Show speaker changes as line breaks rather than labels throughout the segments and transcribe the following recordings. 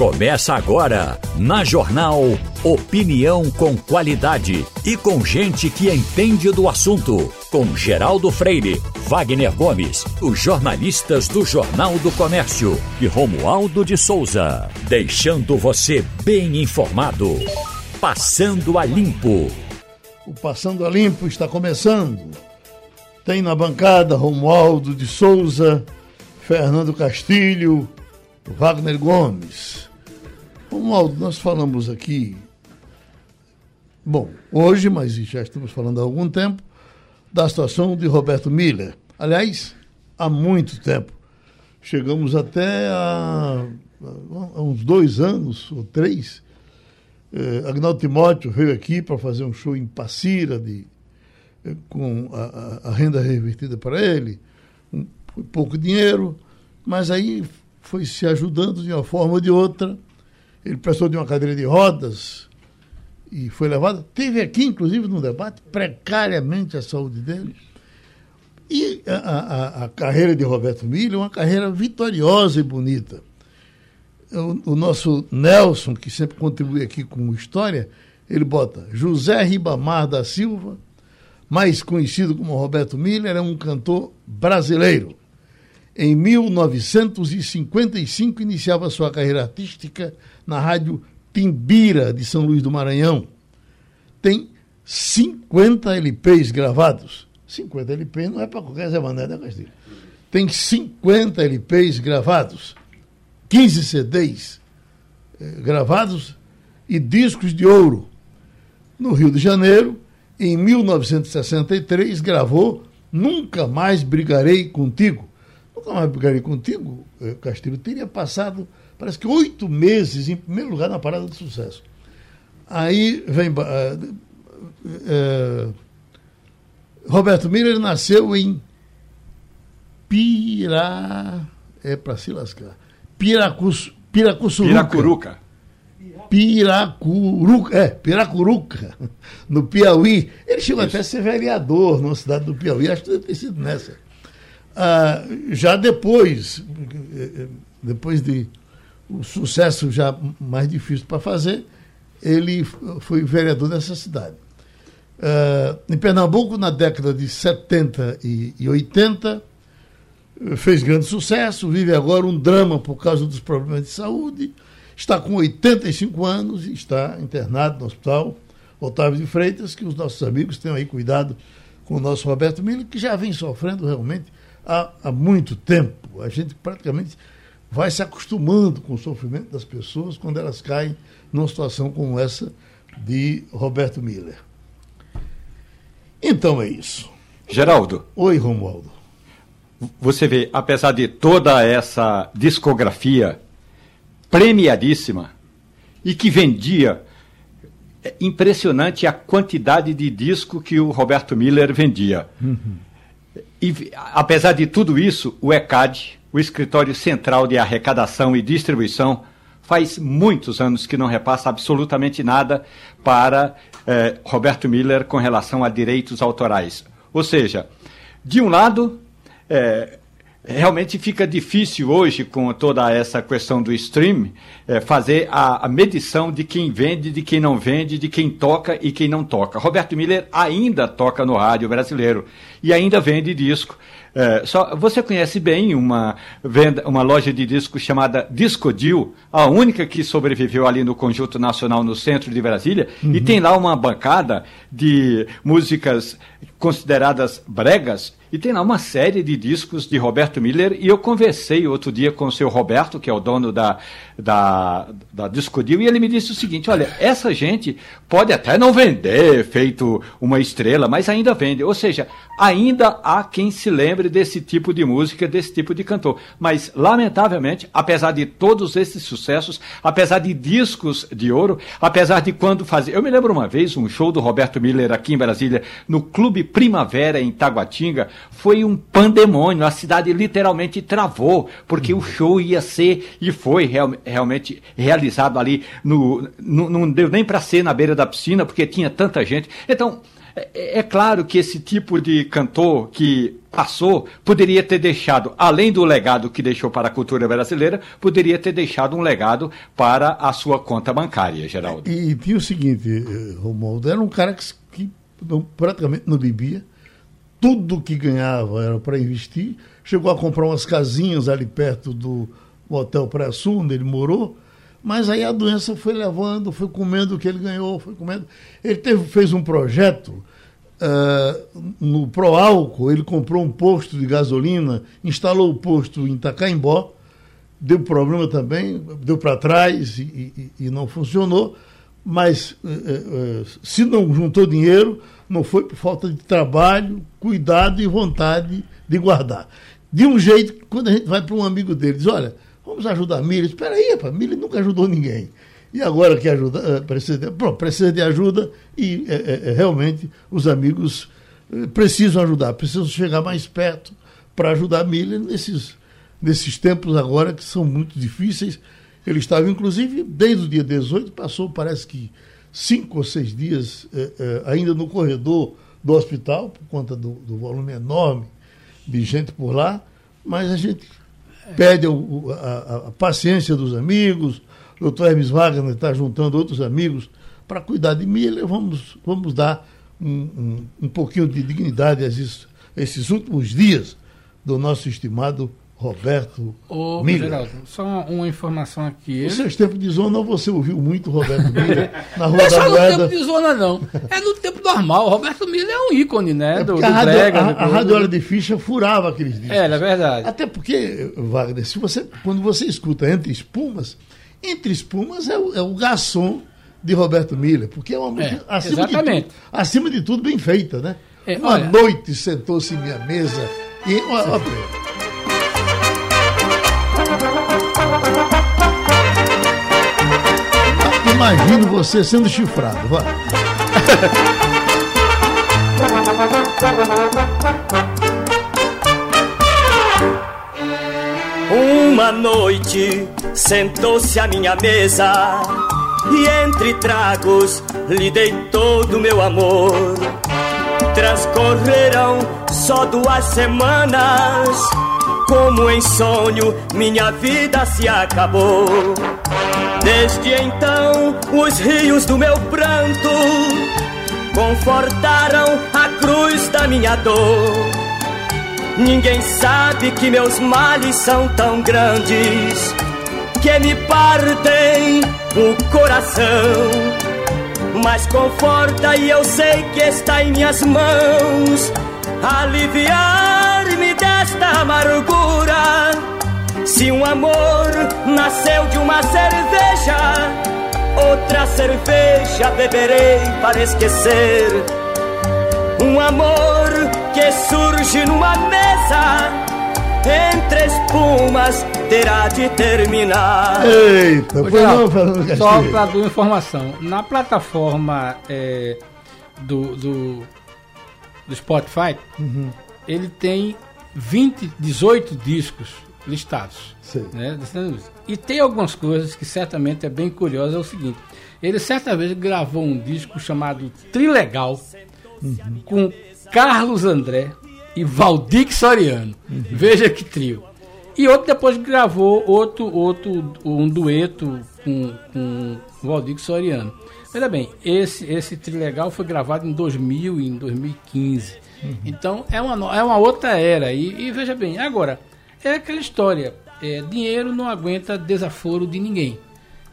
Começa agora, na Jornal Opinião com qualidade e com gente que entende do assunto. Com Geraldo Freire, Wagner Gomes, os jornalistas do Jornal do Comércio e Romualdo de Souza. Deixando você bem informado. Passando a Limpo.
O Passando a Limpo está começando. Tem na bancada Romualdo de Souza, Fernando Castilho, Wagner Gomes. Romualdo, nós falamos aqui, bom, hoje, mas já estamos falando há algum tempo, da situação de Roberto Miller. Aliás, há muito tempo. Chegamos até a, a uns dois anos ou três. Eh, Agnaldo Timóteo veio aqui para fazer um show em Passira, de, eh, com a, a, renda revertida para ele, um, pouco dinheiro, mas aí foi se ajudando de uma forma ou de outra ele prestou de uma cadeira de rodas e foi levado. Teve aqui, inclusive, no debate, precariamente a saúde dele. E a, a, a carreira de Roberto Milho é uma carreira vitoriosa e bonita. O, o, nosso Nelson, que sempre contribui aqui com história, ele bota José Ribamar da Silva, mais conhecido como Roberto Miller, é um cantor brasileiro. Em 1955 iniciava sua carreira artística na rádio Timbira de São Luís do Maranhão. Tem 50 LPs gravados. 50 LPs não é para qualquer Zé Mané, né, Castilho? Tem 50 LPs gravados, 15 CDs eh, gravados e discos de ouro. No Rio de Janeiro, em 1963, gravou Nunca Mais Brigarei Contigo Nunca mais brigarei contigo, eh, Castilho, teria passado, parece que oito meses em primeiro lugar na parada de sucesso. Aí vem. Uh, uh, Roberto Miller nasceu em Pira. É para se lascar. Piracus, Piracuçuruca.
Piracuruca.
Piracuruca, é, Piracuruca, no Piauí. Ele chegou Isso. até a ser vereador na cidade do Piauí, acho que deve ter sido nessa. Ah, já depois, depois de o sucesso já mais difícil para fazer, ele foi vereador dessa cidade. Ah, em Pernambuco, na década de 70 e 80, fez grande sucesso, vive agora um drama por causa dos problemas de saúde, está com 85 anos e está internado no hospital Otávio de Freitas, que os nossos amigos tenham aí cuidado com o nosso Roberto Miller, que já vem sofrendo realmente há, há muito tempo. A gente praticamente vai se acostumando com o sofrimento das pessoas quando elas caem numa situação como essa de Roberto Miller. Então é isso.
Geraldo.
Oi, Romualdo.
Você vê, apesar de toda essa discografia premiadíssima e que vendia é impressionante a quantidade de disco que o Roberto Miller vendia. Uhum. E, apesar de tudo isso, o ECAD, o Escritório Central de Arrecadação e Distribuição, faz muitos anos que não repassa absolutamente nada para eh, Roberto Miller com relação a direitos autorais. Ou seja, de um lado, eh, realmente fica difícil hoje, com toda essa questão do stream, é, fazer a, a, medição de quem vende, de quem não vende, de quem toca e quem não toca. Roberto Miller ainda toca no rádio brasileiro e ainda vende disco. É, só, você conhece bem uma, venda, uma loja de discos chamada Discodil, a única que sobreviveu ali no Conjunto Nacional no centro de Brasília, uhum. e tem lá uma bancada de músicas consideradas bregas e tem lá uma série de discos de Roberto Miller. E eu conversei outro dia com o seu Roberto, que é o dono da, da, da Discodil, e ele me disse o seguinte: olha, essa gente pode até não vender feito uma estrela, mas ainda vende. Ou seja, ainda há quem se lembre desse tipo de música, desse tipo de cantor. Mas, lamentavelmente, apesar de todos esses sucessos, apesar de discos de ouro, apesar de quando fazia. Eu me lembro uma vez um show do Roberto Miller aqui em Brasília, no Clube Primavera, em Taguatinga foi um pandemônio. A cidade literalmente travou, porque o show ia ser e foi real, realmente realizado ali. No, no, não deu nem para ser na beira da piscina, porque tinha tanta gente. Então, É, é, claro que esse tipo de cantor que passou poderia ter deixado, além do legado que deixou para a cultura brasileira, poderia ter deixado um legado para a sua conta bancária, Geraldo.
E, e tinha o seguinte, eh, Romualdo, era um cara que, que não, praticamente não bebia, tudo que ganhava era para investir, chegou a comprar umas casinhas ali perto do Hotel Praia Sul, onde ele morou, mas aí a doença foi levando, foi comendo o que ele ganhou, foi comendo. Ele teve, fez um projeto uh, no Proálcool, ele comprou um posto de gasolina, instalou o posto em Itacaimbó, deu problema também, deu para trás e, e, e, não funcionou, mas uh, uh, se não juntou dinheiro, não foi por falta de trabalho, cuidado e vontade de guardar. De um jeito, quando a gente vai para um amigo dele, diz, olha, Vamos ajudar a. Espera aí, rapaz, Mili nunca ajudou ninguém. E agora que ajuda, eh, precisa de, pronto, precisa de ajuda e é, é, realmente os amigos precisam ajudar, precisam chegar mais perto para ajudar a nesses, nesses tempos agora que são muito difíceis. Ele estava, inclusive, desde o dia 18, passou, parece que cinco ou seis dias é, ainda no corredor do hospital, por conta do, do volume enorme de gente por lá, mas a gente pede o, a, a, paciência dos amigos. O doutor Hermes Wagner está juntando outros amigos para cuidar de Miller. Vamos, vamos dar um, um, um pouquinho de dignidade a esses, a esses últimos dias do nosso estimado Roberto Ô, Miller. Geraldo,
só uma informação aqui.
Nos seus tempos de zona, você ouviu muito Roberto Miller na Rua
não é
da
Moeda. Não é no tempo de zona, não. É no tempo normal. Roberto Miller é um ícone, né?
É do, do a, brega, a, a, Rádio Hora de Ficha furava aqueles discos.
É, é verdade.
Até porque, Wagner, se você, quando você escuta Entre Espumas, Entre Espumas é o, é o garçom de Roberto Miller, porque é uma música, é, acima, exatamente. De tudo, acima de tudo, bem feita, né? É, uma olha... noite sentou-se em minha mesa e... Ó, ó, Imagino você sendo chifrado, vai.
Uma noite sentou-se à minha mesa e entre tragos lhe dei todo o meu amor. Transcorreram só duas semanas como em sonho, minha vida se acabou. Desde então, os rios do meu pranto confortaram a cruz da minha dor. Ninguém sabe que meus males são tão grandes que me partem o coração. Mas conforta e eu sei que está em minhas mãos aliviar-me desta amargura. Se um amor nasceu de uma cerveja, outra cerveja beberei para esquecer. Um amor que surge numa mesa, entre espumas, terá de terminar.
Eita, foi não, Fernando Só para dar informação, na plataforma é, do, do do Spotify, uhum. ele tem 20, 18 discos listados. Né? E tem algumas coisas que certamente é bem curiosa, é o seguinte. Ele certa vez gravou um disco chamado Trilegal uhum. com Carlos André e Valdir Soriano. Uhum. Veja que trio. E outro depois gravou outro, outro um dueto com, com Valdir Soriano. Veja bem, esse, esse Trilegal foi gravado em 2000 e em 2015. Uhum. Então é uma, é uma outra era. E, e veja bem, agora, é aquela história: é, dinheiro não aguenta desaforo de ninguém.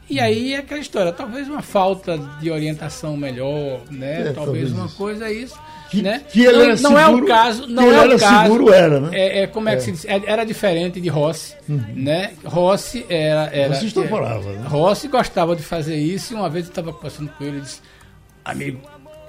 E aí é aquela história, talvez uma falta de orientação melhor, né? É, talvez uma coisa é isso. Que, né?
que ele não, era não seguro,
é o caso, não é o caso.
Seguro era, né?
É, é como é, é, que se diz? É, era diferente de Rossi, uhum. né? Rossi era, era
Rossi estourava, né?
Rossi gostava de fazer isso e uma vez eu estava conversando com ele e disse: "Amigo,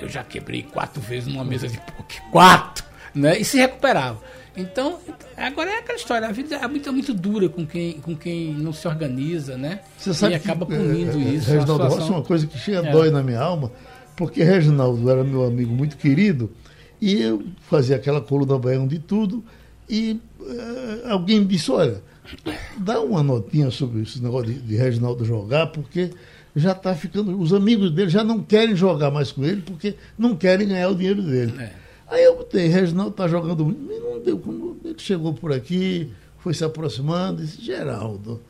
eu já quebrei quatro vezes numa mesa de poker, quatro, né? E se recuperava. Então, agora é aquela história, a vida é muito, é muito dura com quem, com quem não se organiza, né?
Você sabe e acaba punindo é, isso. Reginaldo Rossi é uma coisa que chega é. dói na minha alma porque Reginaldo era meu amigo muito querido e eu fazia aquela coluna baiano de tudo e uh, alguém me disse, olha, dá uma notinha sobre esse negócio de, de Reginaldo jogar, porque já está ficando. Os amigos dele já não querem jogar mais com ele porque não querem ganhar o dinheiro dele. É. Aí eu botei, Reginaldo está jogando muito. Não deu, quando ele chegou por aqui, foi se aproximando, disse, Geraldo,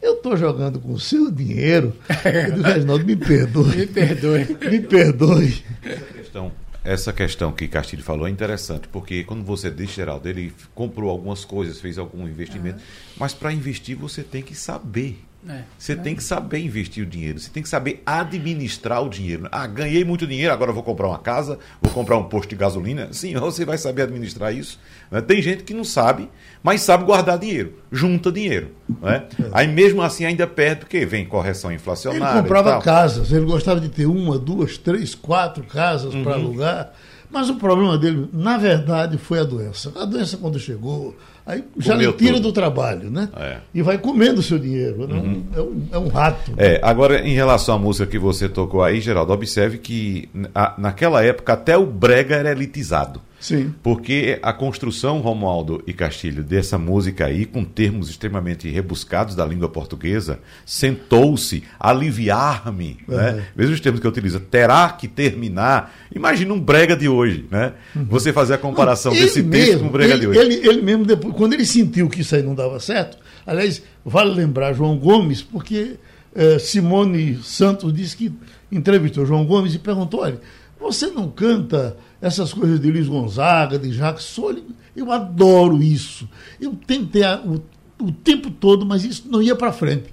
eu estou jogando com o seu dinheiro. Eu Reginaldo, me perdoe.
Me perdoe.
me perdoe.
Essa questão, essa questão que Castilho falou é interessante, porque quando você diz, Geraldo, ele comprou algumas coisas, fez algum investimento, mas para investir você tem que saber. É, você é. tem que saber investir o dinheiro, você tem que saber administrar o dinheiro. Ah, ganhei muito dinheiro, agora vou comprar uma casa, vou comprar um posto de gasolina. Sim, você vai saber administrar isso. Né? Tem gente que não sabe, mas sabe guardar dinheiro, junta dinheiro. Né? Aí mesmo assim ainda perde, porque vem correção inflacionária.
Ele comprava casas, ele gostava de ter uma, duas, três, quatro casas uhum. para alugar. Mas o problema dele, na verdade, foi a doença. A doença, quando chegou, Aí já lhe tira tudo. do trabalho, né? É. E vai comendo o seu dinheiro. Né? Uhum. É, um, é, um, rato.
É, agora, em relação à música que você tocou aí, Geraldo, observe que a, naquela época até o brega era elitizado.
Sim.
Porque a construção, Romualdo e Castilho, dessa música aí, com termos extremamente rebuscados da língua portuguesa, sentou-se, aliviar-me, uhum. né? Mesmo os termos que eu utilizo, terá que terminar. Imagina um brega de hoje, né? Uhum. Você fazer a comparação não, desse mesmo, texto com o brega
ele,
de hoje.
Ele, ele mesmo, depois, quando ele sentiu que isso aí não dava certo, aliás, vale lembrar João Gomes, porque eh, Simone Santos disse que entrevistou João Gomes e perguntou, olha, você não canta essas coisas de Luiz Gonzaga, de Jacques Solli, eu adoro isso. Eu tentei a, o, o tempo todo, mas isso não ia para frente.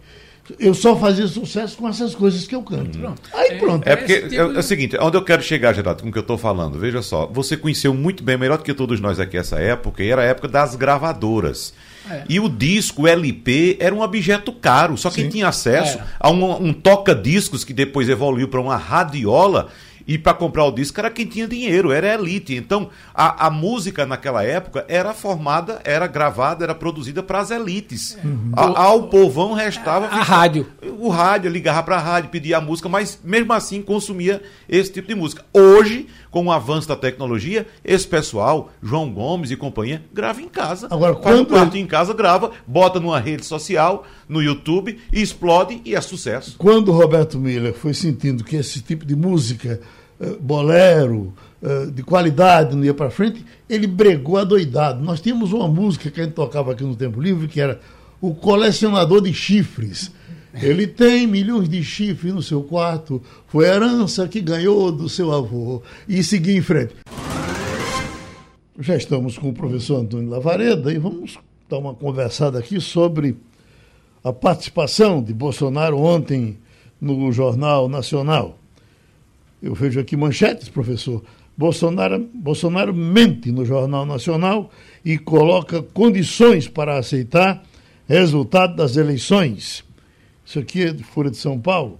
Eu só fazia sucesso com essas coisas que eu canto. Pronto. Aí pronto.
É, é porque é, tipo... é, o seguinte, onde eu quero chegar, Geraldo, com o que eu estou falando, veja só, você conheceu muito bem, melhor do que todos nós aqui essa época, e era a época das gravadoras. É. E o disco, o LP, era um objeto caro. Só quem Sim. tinha acesso é. a um, um toca-discos que depois evoluiu para uma radiola e para comprar o disco era quem tinha dinheiro, era elite. Então, a, a música naquela época era formada, era gravada, era produzida para as elites. Uhum. A, ao povão restava.
A, rádio.
O rádio, ligava para a rádio, pedia a música, mas mesmo assim consumia esse tipo de música. Hoje, com o avanço da tecnologia, esse pessoal, João Gomes e companhia, grava em casa.
Agora, quando. Um
quarto em casa, grava, bota numa rede social, no YouTube, e explode e é sucesso.
Quando o Roberto Miller foi sentindo que esse tipo de música bolero, eh, de qualidade, não ia para frente, ele bregou adoidado. Nós tínhamos uma música que a gente tocava aqui no Tempo Livre, que era O Colecionador de Chifres. Ele tem milhões de chifres no seu quarto, foi herança que ganhou do seu avô. E seguir em frente. Já estamos com o professor Antônio Lavareda e vamos dar uma conversada aqui sobre a participação de Bolsonaro ontem no Jornal Nacional. Eu vejo aqui manchetes, professor. Bolsonaro, Bolsonaro mente no Jornal Nacional e coloca condições para aceitar resultado das eleições. Isso aqui é de Folha de São Paulo.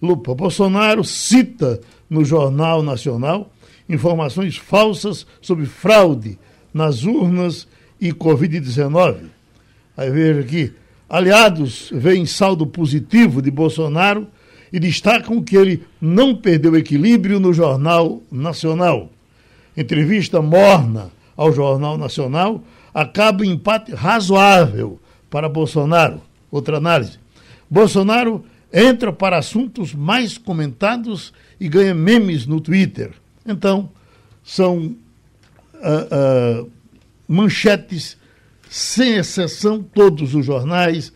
Lupa, Bolsonaro cita no Jornal Nacional informações falsas sobre fraude nas urnas e Covid-19. Aí veja aqui, aliados veem saldo positivo de Bolsonaro e destacam que ele não perdeu equilíbrio no Jornal Nacional. Entrevista morna ao Jornal Nacional acaba em empate razoável para Bolsonaro. Outra análise. Bolsonaro entra para assuntos mais comentados e ganha memes no Twitter. Então, são uh, uh, manchetes, sem exceção, todos os jornais,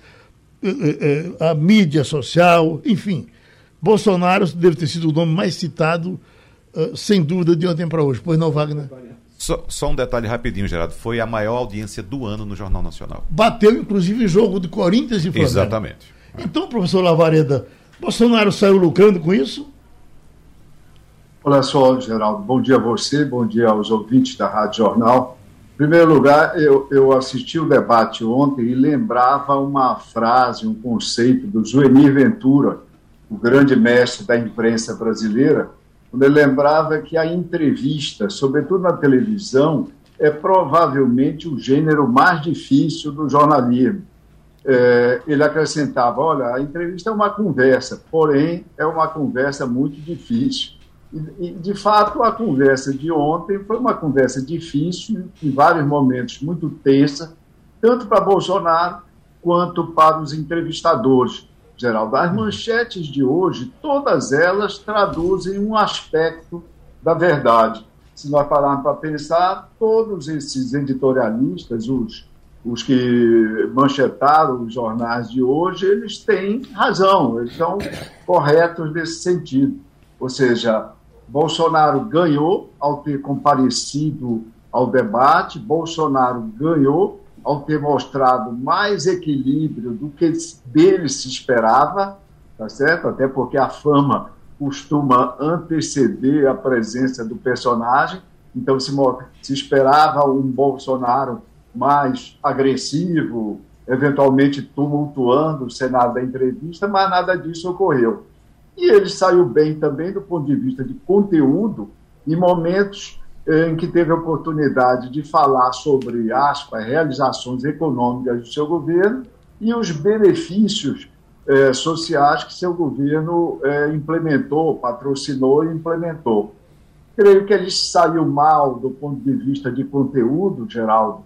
uh, a mídia social, enfim. Bolsonaro deve ter sido o nome mais citado, sem dúvida, de ontem para hoje. Pois não, Wagner?
Só, só, um detalhe rapidinho, Gerardo. Foi a maior audiência do ano no Jornal Nacional.
Bateu, inclusive, o jogo de Corinthians e Flamengo.
Exatamente.
Então, professor Lavareda, Bolsonaro saiu lucrando com isso?
Olha só, Geraldo, bom dia a você, bom dia aos ouvintes da Rádio Jornal. Em primeiro lugar, eu, eu assisti o debate ontem e lembrava uma frase, um conceito do Zuenir Ventura, o grande mestre da imprensa brasileira, quando ele lembrava que a entrevista, sobretudo na televisão, é provavelmente o gênero mais difícil do jornalismo é, ele acrescentava: olha, a entrevista é uma conversa, porém é uma conversa muito difícil. E, e, de fato, a conversa de ontem foi uma conversa difícil, em vários momentos muito tensa, tanto para Bolsonaro quanto para os entrevistadores. Geraldo, as manchetes de hoje, todas elas traduzem um aspecto da verdade. Se nós pararmos para pensar, todos esses editorialistas, os, os que manchetaram os jornais de hoje, eles têm razão, eles estão corretos nesse sentido. Ou seja, Bolsonaro ganhou ao ter comparecido ao debate, Bolsonaro ganhou ao ter mostrado mais equilíbrio do que dele se esperava, tá certo? Até porque a fama costuma anteceder a presença do personagem, então se, se esperava um Bolsonaro mais agressivo, eventualmente tumultuando o cenário da entrevista, mas nada disso ocorreu. E ele saiu bem também do ponto de vista de conteúdo, em momentos em que teve a oportunidade de falar sobre, aspas, realizações econômicas do seu governo e os benefícios eh, sociais que seu governo eh, implementou, patrocinou e implementou. Creio que ele saiu mal do ponto de vista de conteúdo, Geraldo,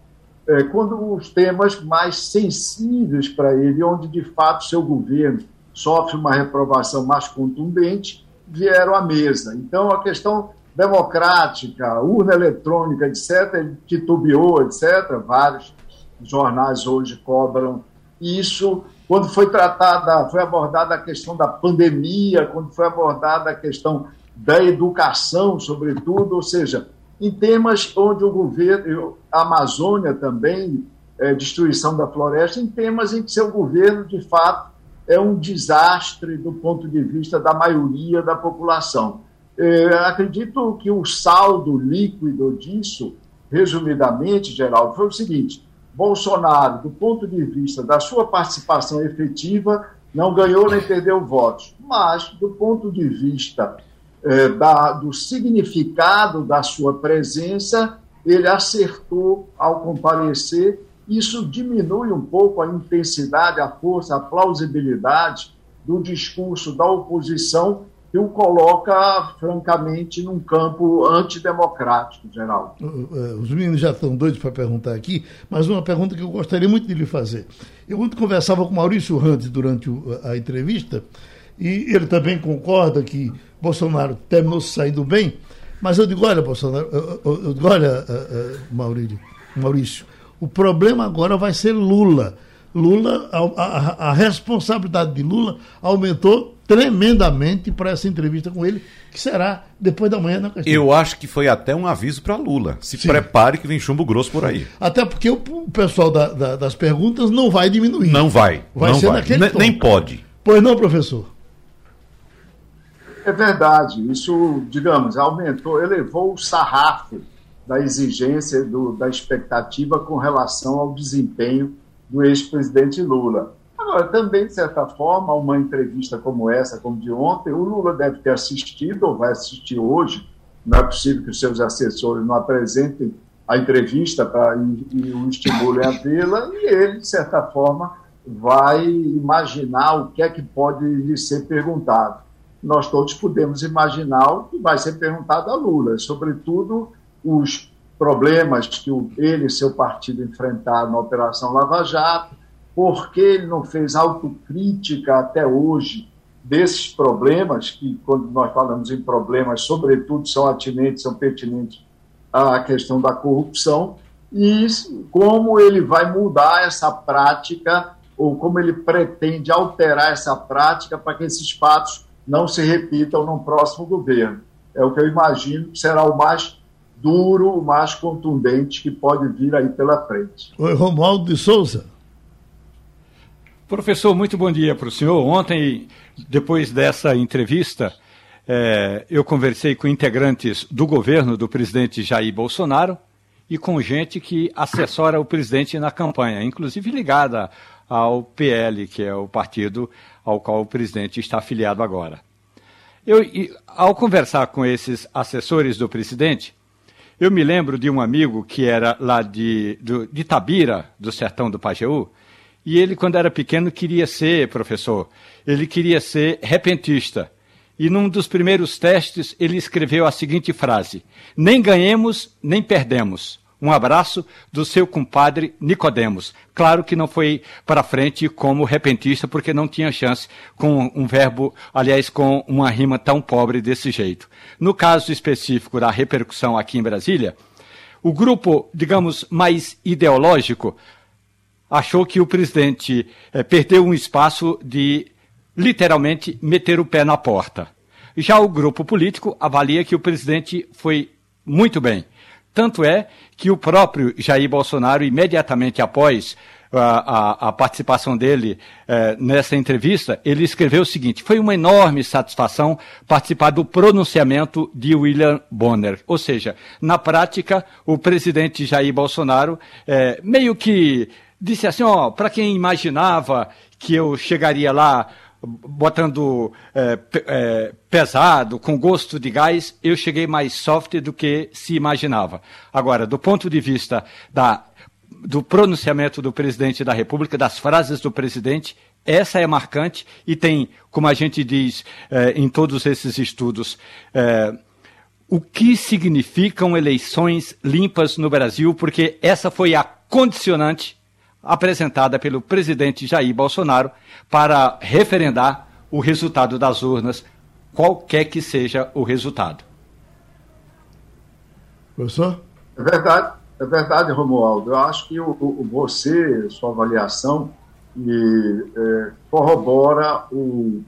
quando os temas mais sensíveis para ele, onde de fato seu governo sofre uma reprovação mais contundente, vieram à mesa. Então, a questão democrática, urna eletrônica, etc., ele titubeou, etc., vários jornais hoje cobram isso. Quando foi tratada, foi abordada a questão da pandemia, quando foi abordada a questão da educação, sobretudo, ou seja, em temas onde o governo, a Amazônia também, é, destruição da floresta, em temas em que seu governo, de fato, é um desastre do ponto de vista da maioria da população. É, acredito que o saldo líquido disso, resumidamente, Geraldo, foi o seguinte: Bolsonaro, do ponto de vista da sua participação efetiva, não ganhou nem perdeu votos, mas do ponto de vista é, da, do significado da sua presença, ele acertou ao comparecer. Isso diminui um pouco a intensidade, a força, a plausibilidade do discurso da oposição que o coloca, francamente, num campo antidemocrático, geral.
É, os meninos já estão doidos para perguntar aqui, mas uma pergunta que eu gostaria muito de lhe fazer. Eu ontem conversava com Maurício Randes durante a entrevista, e ele também concorda que Bolsonaro terminou saindo bem, mas eu digo, olha, Bolsonaro, eu digo, olha, é, é, Maurício, Maurício o problema agora vai ser Lula. Lula, a, a, a responsabilidade de Lula aumentou tremendamente para essa entrevista com ele, que será depois da manhã na
questão. Eu acho que foi até um aviso para Lula. Se Sim. prepare que vem chumbo grosso por aí.
Até porque o, pessoal da, da, das perguntas não vai diminuir.
Não vai. Vai não ser vai. naquele Nem pode.
Pois não, professor?
É verdade. Isso, digamos, aumentou, elevou o sarrafo da exigência, do, da expectativa com relação ao desempenho do ex-presidente Lula. Agora, também, de certa forma, uma entrevista como essa, como de ontem, o Lula deve ter assistido ou vai assistir hoje. Não é possível que os seus assessores não apresentem a entrevista para e, e o estimulem a vê-la, e ele, de certa forma, vai imaginar o que é que pode lhe ser perguntado. Nós todos podemos imaginar o que vai ser perguntado a Lula, sobretudo os problemas que ele e seu partido enfrentaram na Operação Lava Jato, por que ele não fez autocrítica até hoje desses problemas, que quando nós falamos em problemas, sobretudo são atinentes, são pertinentes à questão da corrupção, e como ele vai mudar essa prática, ou como ele pretende alterar essa prática para que esses fatos não se repitam no próximo governo. É o que eu imagino que será o mais duro, mais contundente que pode vir aí pela frente.
Oi, Romualdo de Souza.
Professor, muito bom dia para o senhor. Ontem, depois dessa entrevista, é, eu conversei com integrantes do governo do presidente Jair Bolsonaro e com gente que assessora o presidente na campanha, inclusive ligada ao PL, que é o partido ao qual o presidente está afiliado agora. Eu, ao conversar com esses assessores do presidente, eu me lembro de um amigo que era lá de, do, de Tabira, do sertão do Pajeú, e ele, quando era pequeno, queria ser professor. Ele queria ser repentista. E num dos primeiros testes, ele escreveu a seguinte frase: Nem ganhemos, nem perdemos. Um abraço do seu compadre Nicodemos. Claro que não foi para frente como repentista, porque não tinha chance com um verbo, aliás, com uma rima tão pobre desse jeito. No caso específico da repercussão aqui em Brasília, o grupo, digamos, mais ideológico achou que o presidente eh, perdeu um espaço de literalmente meter o pé na porta. Já o grupo político avalia que o presidente foi muito bem. Tanto é que o próprio Jair Bolsonaro, imediatamente após a, a, a participação dele eh, nessa entrevista, ele escreveu o seguinte: foi uma enorme satisfação participar do pronunciamento de William Bonner. Ou seja, na prática, o presidente Jair Bolsonaro eh, meio que disse assim: ó, para quem imaginava que eu chegaria lá botando é, é, pesado, com gosto de gás, eu cheguei mais soft do que se imaginava. Agora, do ponto de vista da, do pronunciamento do presidente da República, das frases do presidente, essa é marcante e tem, como a gente diz é, em todos esses estudos, é, o que significam eleições limpas no Brasil, porque essa foi a condicionante apresentada pelo presidente Jair Bolsonaro para referendar o resultado das urnas, qualquer que seja o resultado.
Professor? É verdade, é verdade, Romualdo. Eu acho que o, o você, sua avaliação, e, é, corrobora o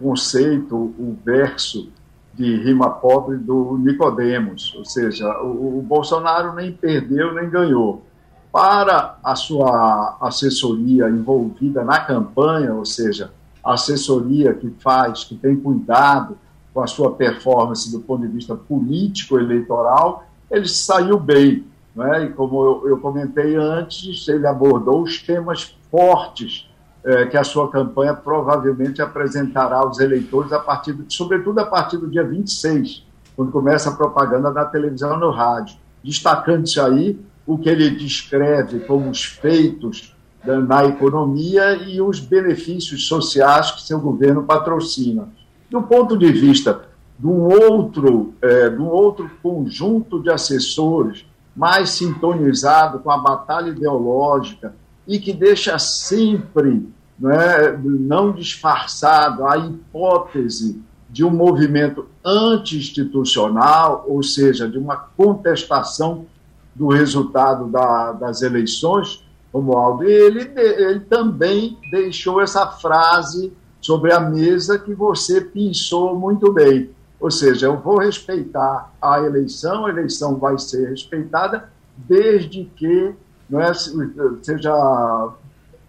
conceito, o verso de rima pobre do Nicodemos, ou seja, o, o Bolsonaro nem perdeu nem ganhou para a sua assessoria envolvida na campanha, ou seja, a assessoria que faz, que tem cuidado com a sua performance do ponto de vista político-eleitoral, ele saiu bem. Né? E como eu, eu, comentei antes, ele abordou os temas fortes é, que a sua campanha provavelmente apresentará aos eleitores, a partir, sobretudo a partir do dia 26, quando começa a propaganda na televisão no rádio. Destacando-se aí o que ele descreve como os feitos na economia e os benefícios sociais que seu governo patrocina. Do ponto de vista de um outro, é, de um outro conjunto de assessores mais sintonizado com a batalha ideológica e que deixa sempre né, não disfarçado a hipótese de um movimento anti-institucional, ou seja, de uma contestação do resultado da, das eleições, Romualdo, ele, ele também deixou essa frase sobre a mesa que você pensou muito bem. Ou seja, eu vou respeitar a eleição, a eleição vai ser respeitada desde que não é, seja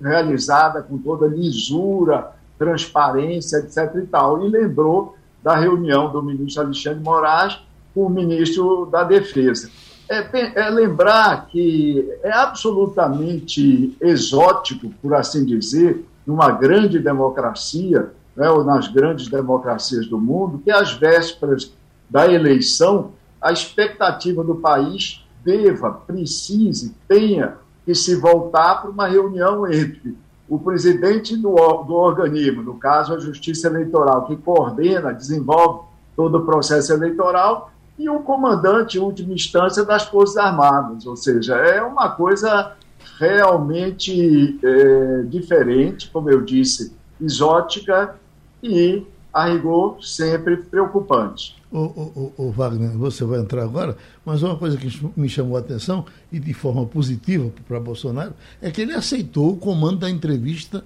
realizada com toda lisura, transparência, etc. E, tal. e lembrou da reunião do ministro Alexandre Moraes com o ministro da Defesa é, é lembrar que é absolutamente exótico, por assim dizer, numa grande democracia, né, ou nas grandes democracias do mundo, que às vésperas da eleição, a expectativa do país deva, precise, tenha que se voltar para uma reunião entre o presidente do, do organismo, no caso a Justiça Eleitoral, que coordena, desenvolve todo o processo eleitoral, e o comandante, última instância, das Forças Armadas. Ou seja, é uma coisa realmente é, diferente, como eu disse, exótica e, a rigor, sempre preocupante.
O, o, o, Wagner, você vai entrar agora, mas uma coisa que me chamou a atenção, e de forma positiva para Bolsonaro, é que ele aceitou o comando da entrevista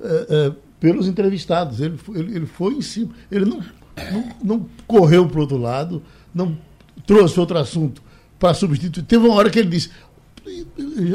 é, é, pelos entrevistados. Ele, ele, ele foi em cima, ele não, não, não correu para o outro lado, não trouxe outro assunto para substituir. Teve uma hora que ele disse: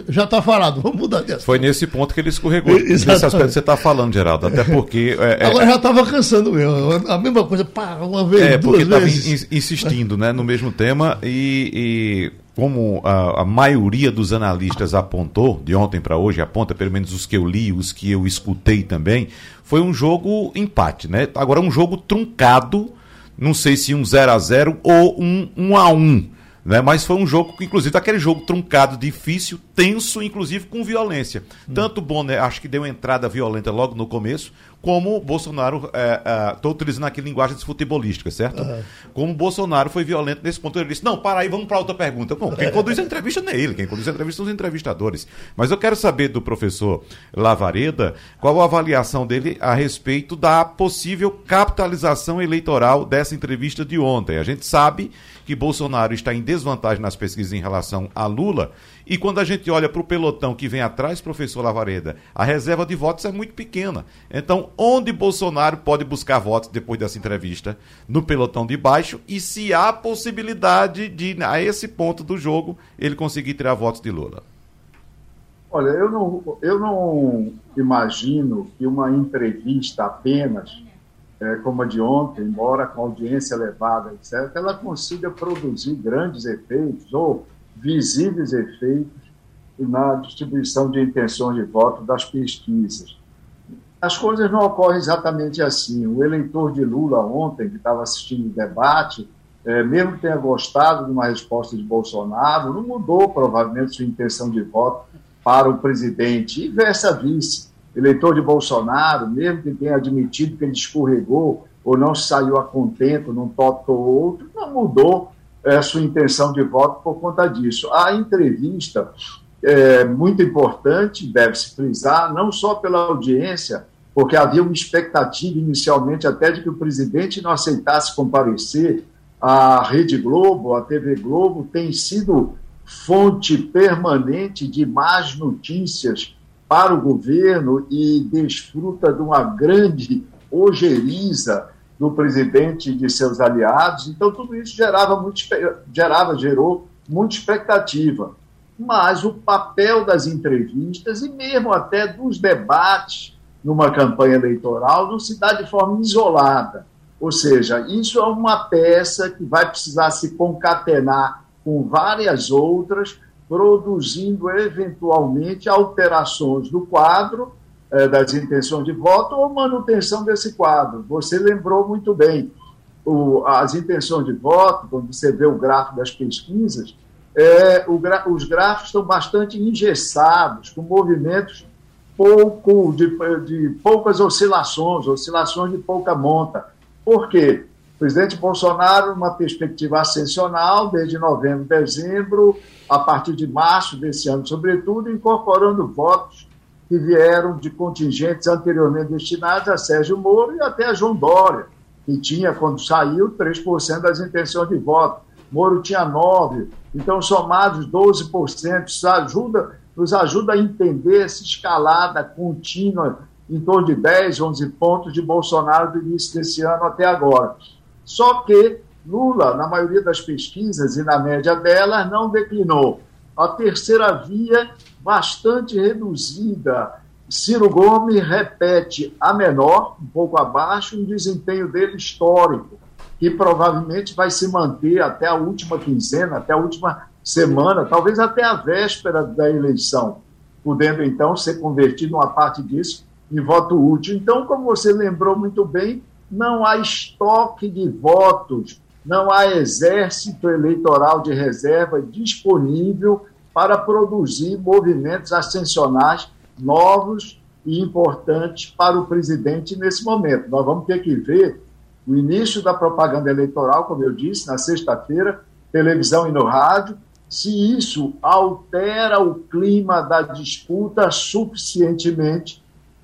já está falado, vamos mudar de assunto.
Foi nesse ponto que ele escorregou. Exatamente. Nesse aspecto que você está falando, Geraldo. Até porque.
É, é, Agora já estava cansando mesmo. A mesma coisa, pá, uma vez. É,
porque estava insistindo né, no mesmo tema e, e como a, a, maioria dos analistas apontou, de ontem para hoje, aponta, pelo menos os que eu li, os que eu escutei também, foi um jogo empate, né? Agora um jogo truncado não sei se um 0 a 0 ou um 1 a 1 Né? Mas foi um jogo, inclusive, aquele jogo truncado, difícil, tenso, inclusive com violência. Hum. Tanto o Bonner, acho que deu entrada violenta logo no começo, como o Bolsonaro, estou é, é, utilizando aqui linguagem futebolística, certo? Uhum. Como o Bolsonaro foi violento nesse ponto. Ele disse, não, para aí, vamos para outra pergunta. Bom, quem conduz a entrevista não é ele, quem conduz a entrevista são os entrevistadores. Mas eu quero saber do professor Lavareda qual a avaliação dele a respeito da possível capitalização eleitoral dessa entrevista de ontem. A gente sabe que Bolsonaro está em desvantagem nas pesquisas em relação a Lula. E quando a gente olha para o pelotão que vem atrás, professor Lavareda, a reserva de votos é muito pequena. Então, onde Bolsonaro pode buscar votos depois dessa entrevista? No pelotão de baixo e se há possibilidade de, a esse ponto do jogo, ele conseguir tirar votos de Lula?
Olha, eu não, eu não imagino que uma entrevista apenas é, como a de ontem, embora com audiência elevada, etc., ela consiga produzir grandes efeitos ou visíveis efeitos na distribuição de intenções de voto das pesquisas. As coisas não ocorrem exatamente assim. O eleitor de Lula ontem, que estava assistindo o debate, é, mesmo tenha gostado de uma resposta de Bolsonaro, não mudou provavelmente sua intenção de voto para o presidente e vice eleitor de Bolsonaro, mesmo que tenha admitido que ele escorregou ou não saiu a contento num tópico ou outro, não mudou é, sua intenção de voto por conta disso. A entrevista é muito importante, deve-se frisar, não só pela audiência, porque havia uma expectativa inicialmente até de que o presidente não aceitasse comparecer. A Rede Globo, a TV Globo, tem sido fonte permanente de más notícias para o governo e desfruta de uma grande ojeriza do presidente e de seus aliados. Então, tudo isso gerava, muito, gerava gerou muita expectativa. Mas o papel das entrevistas e mesmo até dos debates numa campanha eleitoral não se dá de forma isolada. Ou seja, isso é uma peça que vai precisar se concatenar com várias outras produzindo eventualmente alterações no quadro eh, das intenções de voto ou manutenção desse quadro. Você lembrou muito bem, o, as intenções de voto, quando você vê o gráfico das pesquisas, é, os gráficos estão bastante engessados, com movimentos pouco de, de poucas oscilações, oscilações de pouca monta. Por quê? Presidente Bolsonaro, numa perspectiva ascensional, desde novembro, dezembro, a partir de março desse ano, sobretudo, incorporando votos que vieram de contingentes anteriormente destinados a Sérgio Moro e até a João Dória, que tinha, quando saiu, 3% das intenções de voto. Moro tinha 9%, então somados 12%, isso ajuda, nos ajuda a entender essa escalada contínua em torno de 10, 11 pontos de Bolsonaro do início desse ano até agora. Só que Lula, na maioria das pesquisas e na média delas, não declinou. A terceira via, bastante reduzida. Ciro Gomes repete a menor, um pouco abaixo, um desempenho dele histórico, que provavelmente vai se manter até a última quinzena, até a última semana, talvez até a véspera da eleição, podendo então ser convertido uma parte disso em voto útil. Então, como você lembrou muito bem, não há estoque de votos, não há exército eleitoral de reserva disponível para produzir movimentos ascensionais novos e importantes para o presidente nesse momento. Nós vamos ter que ver o início da propaganda eleitoral, como eu disse, na sexta-feira, televisão e no rádio, se isso altera o clima da disputa suficientemente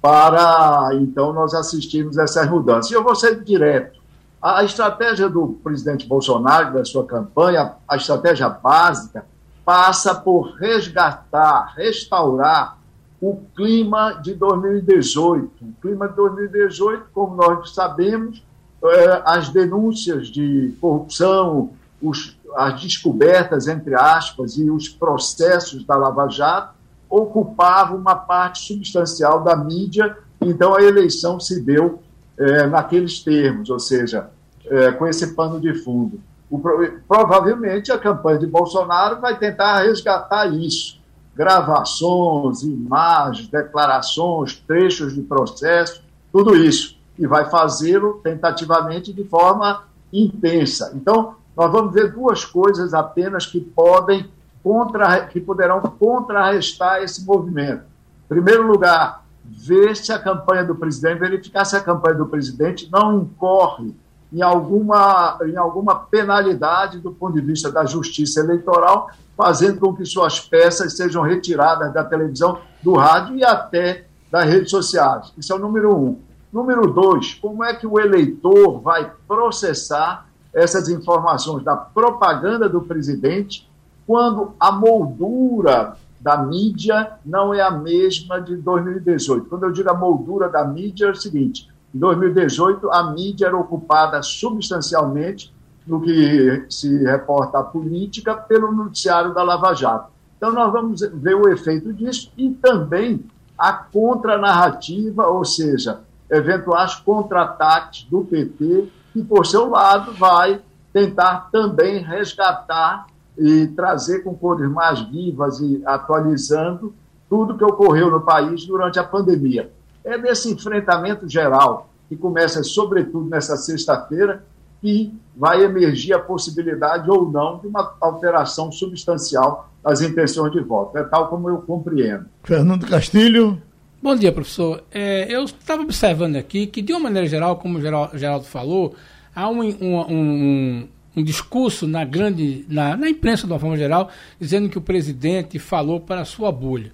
para então nós assistirmos essas mudanças. E eu vou ser direto. A estratégia do presidente Bolsonaro, da sua campanha, a estratégia básica, passa por resgatar, restaurar o clima de 2018. O clima de 2018, como nós sabemos, é, as denúncias de corrupção, os, as descobertas, entre aspas, e os processos da Lava Jato ocupava uma parte substancial da mídia, então a eleição se deu é, naqueles termos, ou seja, é, com esse pano de fundo. O, provavelmente a campanha de Bolsonaro vai tentar resgatar isso. Gravações, imagens, declarações, trechos de processo, tudo isso. E vai fazê-lo tentativamente de forma intensa. Então, nós vamos ver duas coisas apenas que podem contra, que poderão contrarrestar esse movimento. Em primeiro lugar, ver se a campanha do presidente, verificar se a campanha do presidente não incorre em alguma, em alguma penalidade do ponto de vista da justiça eleitoral, fazendo com que suas peças sejam retiradas da televisão, do rádio e até das redes sociais. Isso é o número um. Número dois, como é que o eleitor vai processar essas informações da propaganda do presidente quando a moldura da mídia não é a mesma de 2018. Quando eu digo a moldura da mídia, é o seguinte: em 2018, a mídia era ocupada substancialmente no que se reporta a política pelo noticiário da Lava Jato. Então, nós vamos ver o efeito disso e também a contranarrativa, ou seja, eventuais contra-ataques do PT, que, por seu lado, vai tentar também resgatar e trazer com cores mais vivas e atualizando tudo que ocorreu no país durante a pandemia. É nesse enfrentamento geral, que começa sobretudo nessa sexta-feira, que vai emergir a possibilidade ou não de uma alteração substancial das intenções de voto. É tal como eu compreendo.
Fernando Castilho.
Bom dia, professor. É, eu estava observando aqui que, de uma maneira geral, como o Geraldo falou, há um, um, um, um discurso na grande, na, na imprensa de uma forma geral, dizendo que o presidente falou para a sua bolha.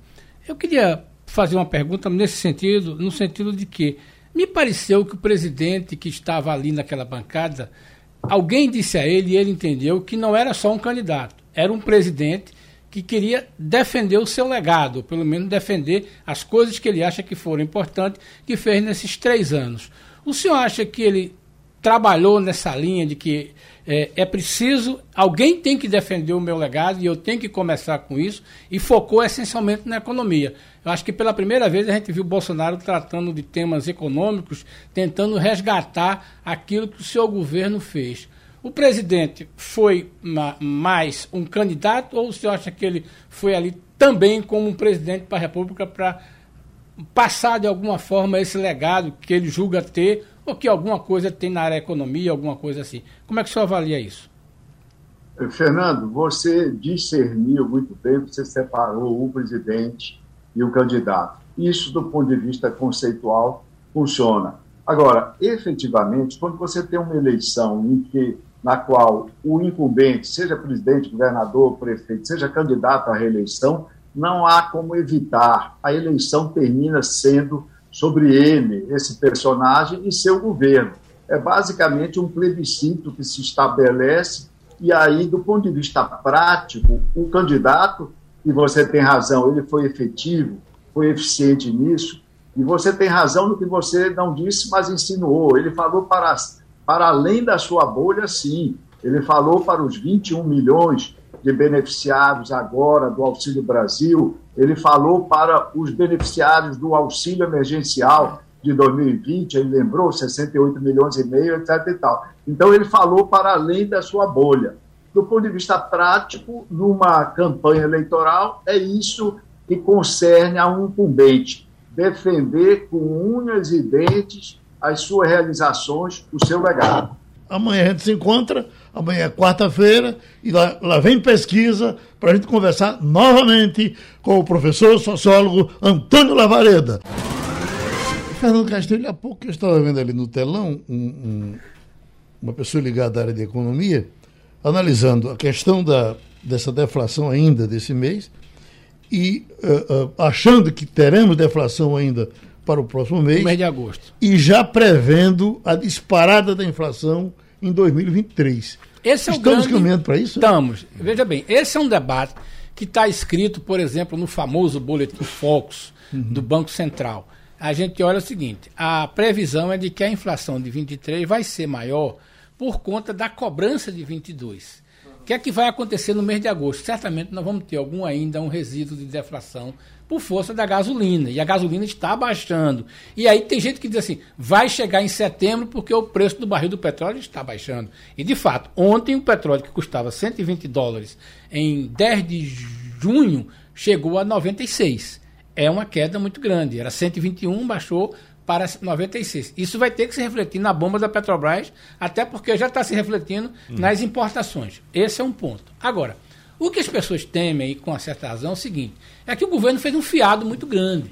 Eu queria fazer uma pergunta nesse sentido, no sentido de que me pareceu que o presidente que estava ali naquela bancada, alguém disse a ele e ele entendeu que não era só um candidato, era um presidente que queria defender o seu legado, pelo menos defender as coisas que ele acha que foram importantes, que fez nesses três anos. O senhor acha que ele trabalhou nessa linha de que é, é, preciso, alguém tem que defender o meu legado e eu tenho que começar com isso, e focou essencialmente na economia. Eu acho que pela primeira vez a gente viu Bolsonaro tratando de temas econômicos, tentando resgatar aquilo que o seu governo fez. O presidente foi mais um candidato ou o senhor acha que ele foi ali também como um presidente para a República para passar de alguma forma esse legado que ele julga ter ou que alguma coisa tem na área economia, alguma coisa assim. Como é que o senhor avalia isso?
Eh, Fernando, você discerniu muito bem, você separou o presidente e o candidato. Isso, do ponto de vista conceitual, funciona. Agora, efetivamente, quando você tem uma eleição em que, na qual o incumbente, seja presidente, governador, prefeito, seja candidato à reeleição, não há como evitar. A eleição termina sendo sobre ele, esse personagem e seu governo. É basicamente um plebiscito que se estabelece, e aí, do ponto de vista prático, o candidato, e você tem razão, ele foi efetivo, foi eficiente nisso, e você tem razão no que você não disse, mas insinuou. Ele falou para, para além da sua bolha, sim. Ele falou para os 21 milhões de beneficiários agora do Auxílio Brasil, ele falou para os beneficiários do auxílio emergencial de 2020, ele lembrou 68 milhões e meio, etc. E tal. Então ele falou para além da sua bolha. Do ponto de vista prático, numa campanha eleitoral, é isso que concerne a um incumbente: defender com unhas e dentes as suas realizações, o seu legado.
Amanhã a gente se encontra, amanhã é quarta-feira, e lá, lá vem pesquisa para a gente conversar novamente com o professor sociólogo Antônio Lavareda. Fernando Castilho, há pouco eu estava vendo ali no telão um, um, uma pessoa ligada à área de economia, analisando a questão da, dessa deflação ainda desse mês, e uh, uh, achando que teremos deflação ainda para o próximo mês.
No mês de agosto.
E já prevendo a disparada da inflação em 2023.
Esse é
Estamos
grande...
caminhando para isso?
Estamos. Veja bem, esse é um debate que está escrito, por exemplo, no famoso boletim Focus uhum. do Banco Central. A gente olha o seguinte: a previsão é de que a inflação de 23 vai ser maior por conta da cobrança de 22. O que é que vai acontecer no mês de agosto? Certamente nós vamos ter algum ainda um resíduo de deflação por força da gasolina. E a gasolina está baixando. E aí tem gente que diz assim: vai chegar em setembro porque o preço do barril do petróleo está baixando. E de fato, ontem o petróleo que custava 120 dólares em 10 de junho chegou a 96. É uma queda muito grande. Era 121, baixou para 96. Isso vai ter que se refletir na bomba da Petrobras, até porque já está se refletindo hum. nas importações. Esse é um ponto. Agora, o que as pessoas temem, e com uma certa razão, é o seguinte: é que o governo fez um fiado muito grande.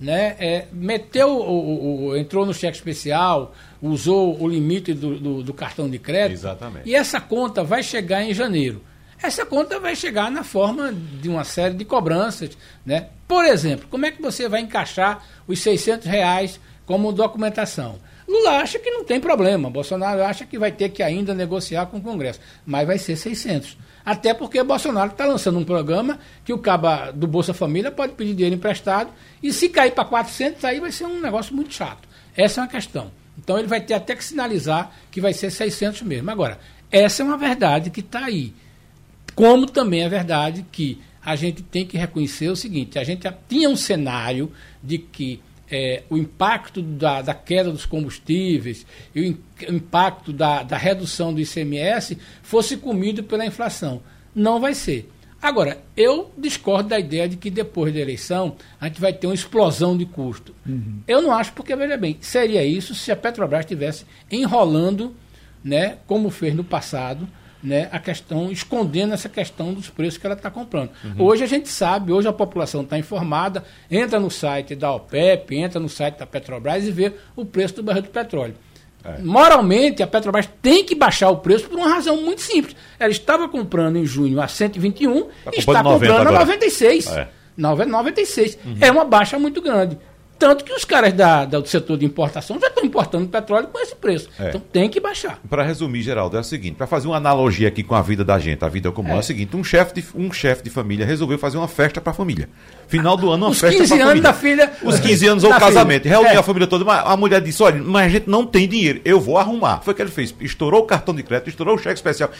Né? É, meteu, o, o, o, entrou no cheque especial, usou o limite do, do, do cartão de crédito.
Exatamente.
E essa conta vai chegar em janeiro. Essa conta vai chegar na forma de uma série de cobranças. Né? Por exemplo, como é que você vai encaixar os 600 reais como documentação? Lula acha que não tem problema, Bolsonaro acha que vai ter que ainda negociar com o Congresso, mas vai ser 600. Até porque Bolsonaro está lançando um programa que o caba do Bolsa Família pode pedir dinheiro emprestado e se cair para 400, aí vai ser um negócio muito chato. Essa é uma questão. Então ele vai ter até que sinalizar que vai ser 600 mesmo. Agora, essa é uma verdade que está aí. Como também é verdade que a gente tem que reconhecer o seguinte: a gente tinha um cenário de que é, o impacto da, da, queda dos combustíveis e o, impacto da, da redução do ICMS fosse comido pela inflação. Não vai ser. Agora, eu discordo da ideia de que depois da eleição a gente vai ter uma explosão de custo. Uhum. Eu não acho, porque, veja bem, seria isso se a Petrobras estivesse enrolando, né, como fez no passado, né, a questão, escondendo essa questão dos preços que ela está comprando. Uhum. Hoje a gente sabe, hoje a população está informada, entra no site da OPEP, entra no site da Petrobras e vê o preço do barril de petróleo. É. Moralmente, a Petrobras tem que baixar o preço por uma razão muito simples. Ela estava comprando em junho a 121 tá e está comprando a 96. É. 96. Uhum. É uma baixa muito grande. Tanto que os caras da, da, do setor de importação já estão importando petróleo com esse preço. É. Então tem que baixar.
Para resumir, Geraldo, é o seguinte: para fazer uma analogia aqui com a vida da gente, a vida comum, é, é o seguinte: um chefe de, um chef de família resolveu fazer uma festa para a família. Final do ano, uma Os festa para a família. 15
anos da filha.
Os 15 anos ou o casamento. Reuniu é. a família toda. Mas a mulher disse: olha, mas a gente não tem dinheiro, eu vou arrumar. Foi o que ele fez. Estourou o cartão de crédito, estourou o cheque especial.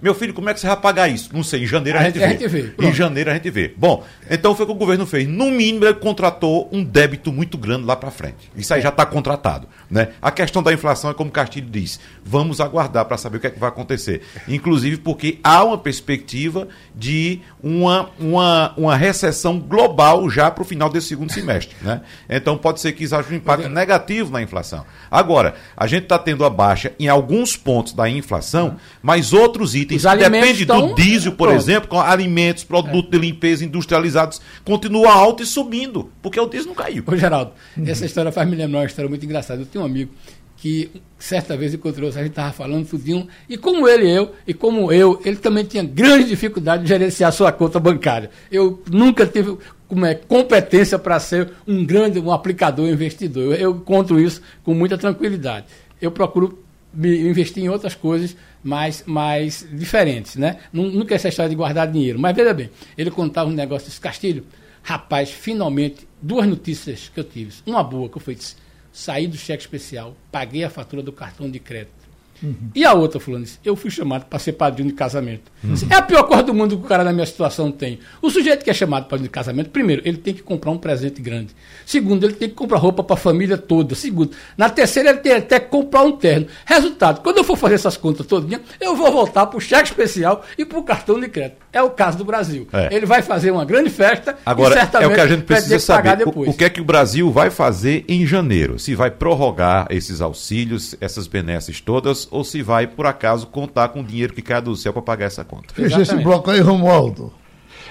Meu filho, como é que você vai pagar isso? Não sei, em janeiro a, a gente, vê. gente vê. Em janeiro a gente vê. Bom, então foi o que o governo fez. No mínimo, ele contratou um débito muito grande lá para frente. Isso aí é. já está contratado. Né? A questão da inflação é como Castilho diz: vamos aguardar para saber o que, é que vai acontecer. Inclusive porque há uma perspectiva de uma, uma, uma recessão global já para o final desse segundo semestre. Né? Então pode ser que isso haja um impacto negativo na inflação. Agora, a gente está tendo a baixa em alguns pontos da inflação, mas outros itens itens que do diesel, por Pronto. exemplo, com alimentos, produtos é. de limpeza industrializados, continua alto e subindo, porque o diesel não caiu.
Ô, Geraldo, uhum. essa história faz me lembrar uma história muito engraçada. Eu tenho um amigo que certa vez encontrou, a gente estava falando tudinho, e como ele e eu, e como eu, ele também tinha grande dificuldade de gerenciar sua conta bancária. Eu nunca tive como é, competência para ser um grande um aplicador, investidor. Eu, eu conto isso com muita tranquilidade. Eu procuro me investir em outras coisas mais, mais diferentes, né? Nunca essa história de guardar dinheiro. Mas veja bem, ele contava um negócio desse Castilho. Rapaz, finalmente, duas notícias que eu tive. Uma boa, que eu fui saí do cheque especial, paguei a fatura do cartão de crédito Uhum. E a outra, fulano, disse, eu fui chamado para ser padrinho de casamento. Uhum. É a pior coisa do mundo que o cara na minha situação tem. O sujeito que é chamado para padrinho de casamento, primeiro, ele tem que comprar um presente grande. Segundo, ele tem que comprar roupa para a família toda. Segundo, na terceira, ele tem até que comprar um terno. Resultado, quando eu for fazer essas contas todinha, eu vou voltar para o cheque especial e para o cartão de crédito. É o caso do Brasil. É. Ele vai fazer uma grande festa
Agora, e certamente é o que a gente precisa saber. O, o que é que o Brasil vai fazer em janeiro? Se vai prorrogar esses auxílios, essas benesses todas, ou se vai, por acaso, contar com o dinheiro que cai do céu para pagar essa conta.
Fecha esse bloco aí, Romualdo.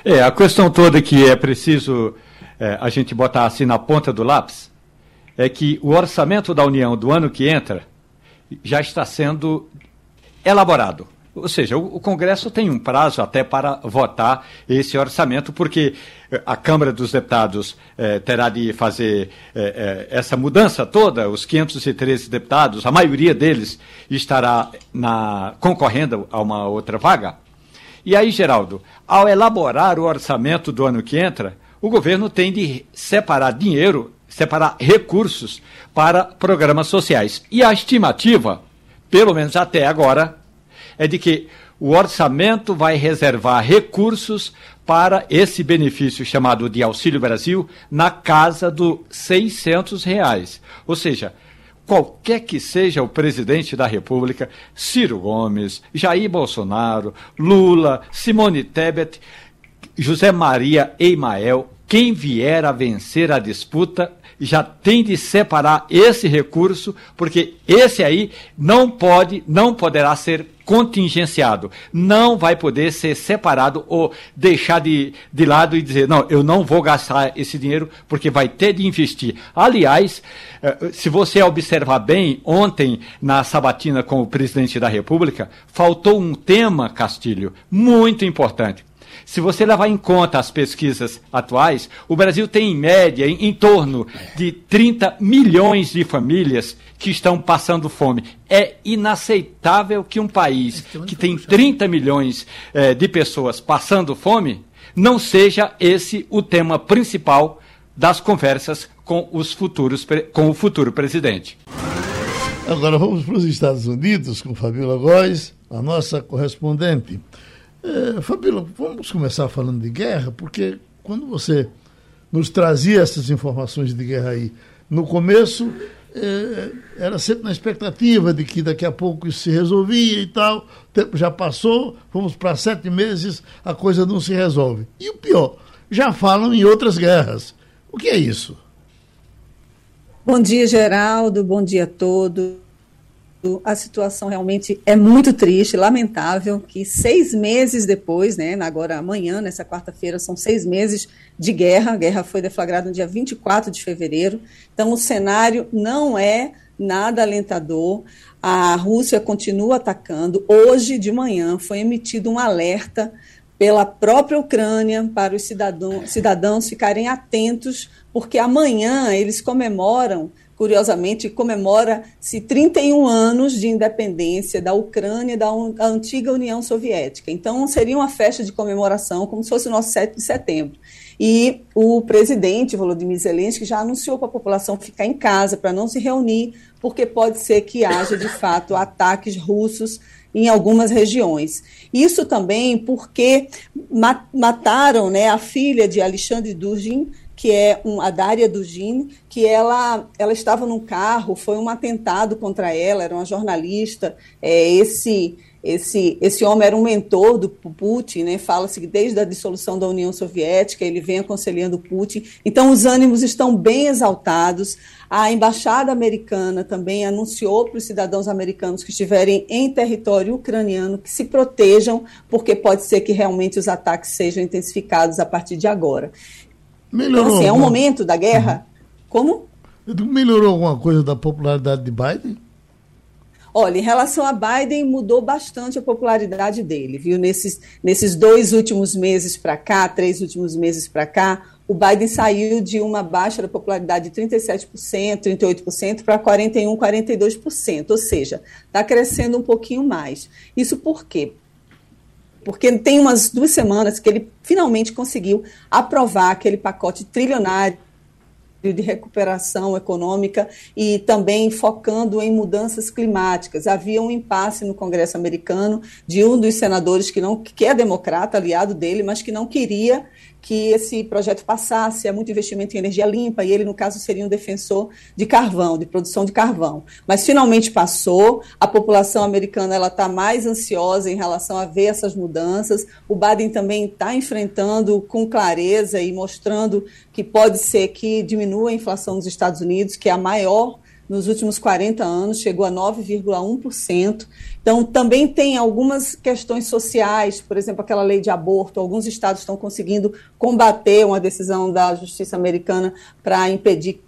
É, a questão toda que é preciso é, a gente botar assim na ponta do lápis é que o orçamento da União do ano que entra já está sendo elaborado. Ou seja, o, Congresso tem um prazo até para votar esse orçamento, porque eh, a Câmara dos Deputados eh, terá de fazer eh, eh, essa mudança toda, os 513 deputados, a maioria deles estará na, concorrendo a uma outra vaga. E aí, Geraldo, ao elaborar o orçamento do ano que entra, o governo tem de separar dinheiro, separar recursos para programas sociais. E a estimativa, pelo menos até agora, é de que o orçamento vai reservar recursos para esse benefício chamado de Auxílio Brasil na casa dos 600 reais. Ou seja, qualquer que seja o presidente da República, Ciro Gomes, Jair Bolsonaro, Lula, Simone Tebet, José Maria Eimael, quem vier a vencer a disputa já tem de separar esse recurso, porque esse aí não pode, não poderá ser contingenciado. Não vai poder ser separado ou deixar de, de lado e dizer, não, eu não vou gastar esse dinheiro porque vai ter de investir. Aliás, eh, se você observar bem, ontem na sabatina com o presidente da República, faltou um tema, Castilho, muito importante. Se você levar em conta as pesquisas atuais, o Brasil tem em média em, em torno de 30 milhões de famílias que estão passando fome. É inaceitável que um país que tem 30 milhões eh, de pessoas passando fome não seja esse o tema principal das conversas com, os futuros, com o futuro presidente.
Agora vamos para os Estados Unidos com Fabiola Góes, a nossa correspondente. É, Fabíola, vamos começar falando de guerra, porque quando você nos trazia essas informações de guerra aí, no começo é, era sempre na expectativa de que daqui a pouco isso se resolvia e tal, o tempo já passou, vamos para sete meses, a coisa não se resolve. E o pior, já falam em outras guerras. O que é isso?
Bom dia, Geraldo, bom dia a todos a situação realmente é muito triste, lamentável, que seis meses depois, né, agora amanhã, nessa quarta-feira, são seis meses de guerra, a guerra foi deflagrada no dia 24 de fevereiro, então o cenário não é nada alentador, a Rússia continua atacando, hoje de manhã foi emitido um alerta pela própria Ucrânia para os cidadãos, cidadãos ficarem atentos, porque amanhã eles comemoram curiosamente, comemora-se 31 anos de independência da Ucrânia da, da, antiga União Soviética. Então, seria uma festa de comemoração, como se fosse o nosso 7 de setembro. E o presidente Volodymyr Zelensky já anunciou para a população ficar em casa, para não se reunir, porque pode ser que haja, de fato, ataques russos em algumas regiões. Isso também porque mataram né, a filha de Alexandre Dugin, que é um, a Dária Dugin, que ela, ela estava num carro, foi um atentado contra ela, era uma jornalista. É, esse, esse, esse homem era um mentor do Putin, né? fala-se que desde a dissolução da União Soviética ele vem aconselhando Putin. Então, os ânimos estão bem exaltados. A embaixada americana também anunciou para os cidadãos americanos que estiverem em território ucraniano que se protejam, porque pode ser que realmente os ataques sejam intensificados a partir de agora. Melhorou. Então, assim, é um momento da guerra. Uhum. Como?
Melhorou alguma coisa da popularidade de Biden?
Olha, em relação a Biden, mudou bastante a popularidade dele, viu? Nesses, nesses dois últimos meses para cá, três últimos meses para cá, o Biden saiu de uma baixa da popularidade de 37%, 38% para 41%, 42%, ou seja, está crescendo um pouquinho mais. Isso por quê? Porque tem umas duas semanas que ele finalmente conseguiu aprovar aquele pacote trilionário de recuperação econômica e também focando em mudanças climáticas. Havia um impasse no Congresso americano de um dos senadores que não que é democrata, aliado dele, mas que não queria que esse projeto passasse, há muito investimento em energia limpa, e ele, no caso, seria um defensor de carvão, de produção de carvão. Mas finalmente passou, a população americana está mais ansiosa em relação a ver essas mudanças. O Biden também está enfrentando com clareza e mostrando que pode ser que diminua a inflação nos Estados Unidos, que é a maior nos últimos 40 anos, chegou a 9,1%. Então, também tem algumas questões sociais, por exemplo, aquela lei de aborto. Alguns estados estão conseguindo combater uma decisão da justiça americana para impedir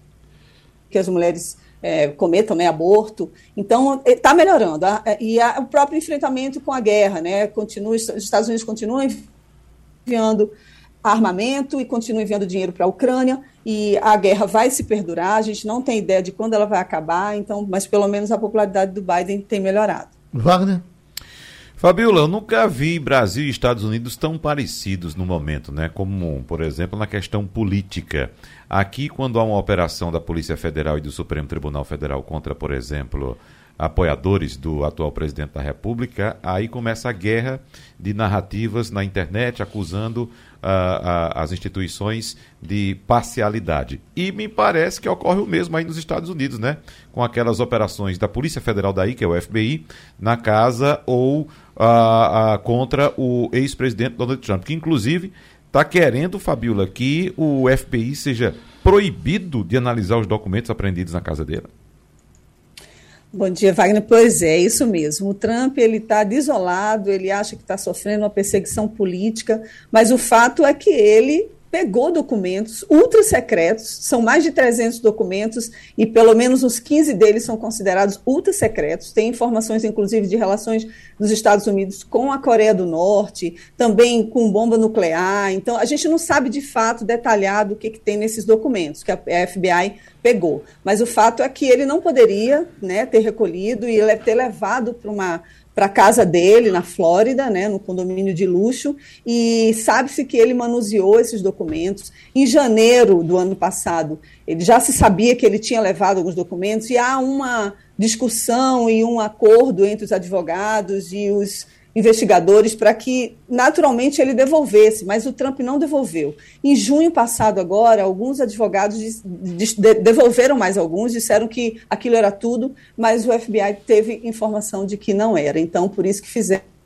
que as mulheres é, cometam né, aborto. Então, está melhorando. E a, o próprio enfrentamento com a guerra, né, continua, os Estados Unidos continuam enviando armamento e continua enviando dinheiro para a Ucrânia e a guerra vai se perdurar. A gente não tem ideia de quando ela vai acabar, então, mas pelo menos a popularidade do Biden tem melhorado.
Wagner?
Fabiola, eu nunca vi Brasil e Estados Unidos tão parecidos no momento, né? Como, por exemplo, na questão política. Aqui, quando há uma operação da Polícia Federal e do Supremo Tribunal Federal contra, por exemplo, apoiadores do atual presidente da República, aí começa a guerra de narrativas na internet acusando uh, uh, as instituições de parcialidade. E me parece que ocorre o mesmo aí nos Estados Unidos, né? Com aquelas operações da Polícia Federal daí, que é o FBI, na casa ou uh, contra o ex-presidente Donald Trump, que inclusive está querendo, Fabiola, que o FBI seja proibido de analisar os documentos apreendidos na casa dele?
Bom dia, Wagner. Pois é, isso mesmo. O Trump ele está desolado, ele acha que está sofrendo uma perseguição política, mas o fato é que ele pegou documentos ultra secretos, são mais de 300 documentos e pelo menos uns 15 deles são considerados ultra secretos. Tem informações, inclusive, de relações dos Estados Unidos com a Coreia do Norte, também com bomba nuclear. Então, a gente não sabe de fato detalhado o que, que tem nesses documentos que a FBI pegou. Mas o fato é que ele não poderia né, ter recolhido e ter levado para uma para casa dele, na Flórida, né, no condomínio de luxo, e sabe-se que ele manuseou esses documentos. Em janeiro do ano passado, ele já se sabia que ele tinha levado alguns documentos, e há uma discussão e um acordo entre os advogados e os investigadores para que naturalmente ele devolvesse, mas o Trump não devolveu. Em junho passado agora, alguns advogados de, de, devolveram mais alguns, disseram que aquilo era tudo, mas o FBI teve informação de que não era. Então, por isso que fizeram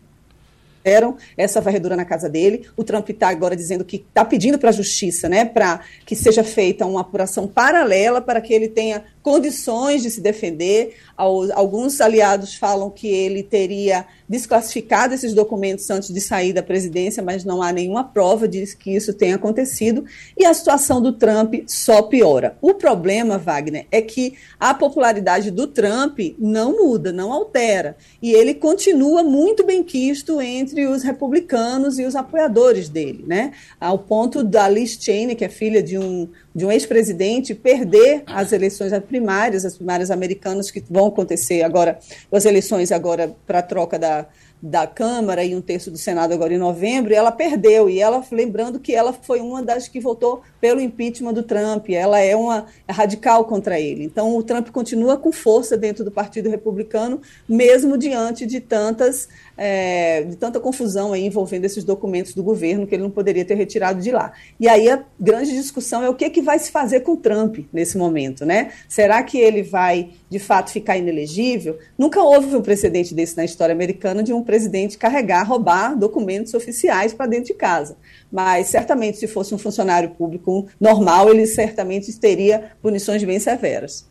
fizeram essa varredura na casa dele. O Trump está agora dizendo que está pedindo para a justiça, né, para que seja feita uma apuração paralela para que ele tenha condições de se defender. Alguns aliados falam que ele teria desclassificado esses documentos antes de sair da presidência, mas não há nenhuma prova de que isso tenha acontecido. E a situação do Trump só piora. O problema, Wagner, é que a popularidade do Trump não muda, não altera. E ele continua muito bem quisto entre os republicanos e os apoiadores dele, né? Ao ponto da Liz Cheney, que é filha de um de um ex-presidente perder as eleições primárias, as primárias americanas que vão acontecer agora, as eleições agora para a troca da, da Câmara e um terço do Senado agora em novembro, e ela perdeu. E ela, lembrando que ela foi uma das que votou pelo impeachment do Trump, ela é uma é radical contra ele. Então, o Trump continua com força dentro do Partido Republicano, mesmo diante de tantas é, de tanta confusão aí envolvendo esses documentos do governo que ele não poderia ter retirado de lá. E aí a grande discussão é o que, que vai se fazer com Trump nesse momento, né? Será que ele vai de fato ficar inelegível? Nunca houve um precedente desse na história americana de um presidente carregar, roubar documentos oficiais para dentro de casa. Mas certamente se fosse um funcionário público normal, ele certamente teria punições bem severas.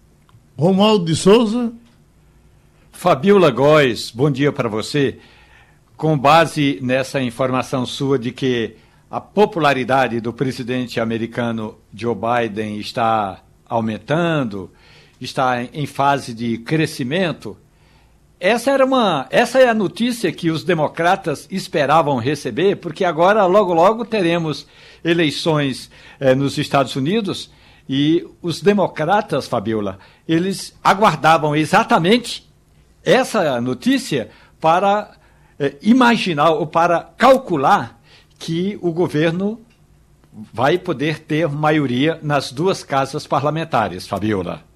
Romualdo de Souza.
Fabiola Góes, bom dia para você com base nessa informação sua de que a popularidade do presidente americano Joe Biden está aumentando, está em fase de crescimento, essa era uma, essa é a notícia que os democratas esperavam receber, porque agora logo logo teremos eleições eh, nos Estados Unidos e os democratas, Fabiola, eles aguardavam exatamente essa notícia para é, imaginar ou para calcular que o governo vai poder ter maioria nas duas casas parlamentares, Fabiola.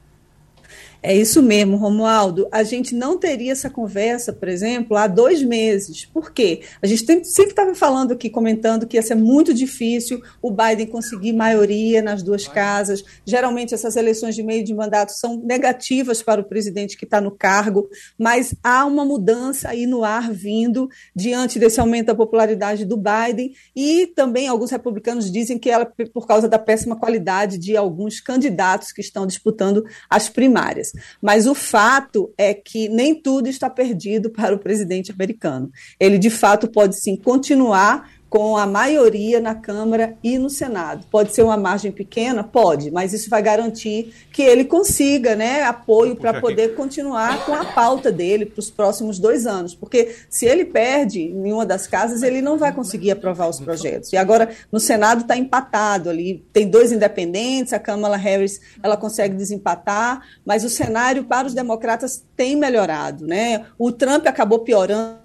É isso mesmo, Romualdo. A gente não teria essa conversa, por exemplo, há dois meses. Por quê? A gente tem, sempre estava falando aqui, comentando que ia ser muito difícil o Biden conseguir maioria nas duas casas. Geralmente, essas eleições de meio de mandato são negativas para o presidente que está no cargo, mas há uma mudança aí no ar vindo diante desse aumento da popularidade do Biden. E também alguns republicanos dizem que ela por causa da péssima qualidade de alguns candidatos que estão disputando as primárias. Mas o fato é que nem tudo está perdido para o presidente americano. Ele, de fato, pode sim continuar com a maioria na Câmara e no Senado. Pode ser uma margem pequena? Pode, mas isso vai garantir que ele consiga né, apoio para poder continuar com a pauta dele para os próximos dois anos. Porque se ele perde em uma das casas, ele não vai conseguir aprovar os projetos. E agora, no Senado está empatado ali, tem dois independentes, a Kamala Harris ela consegue desempatar, mas o cenário para os democratas tem melhorado. Né? O Trump acabou piorando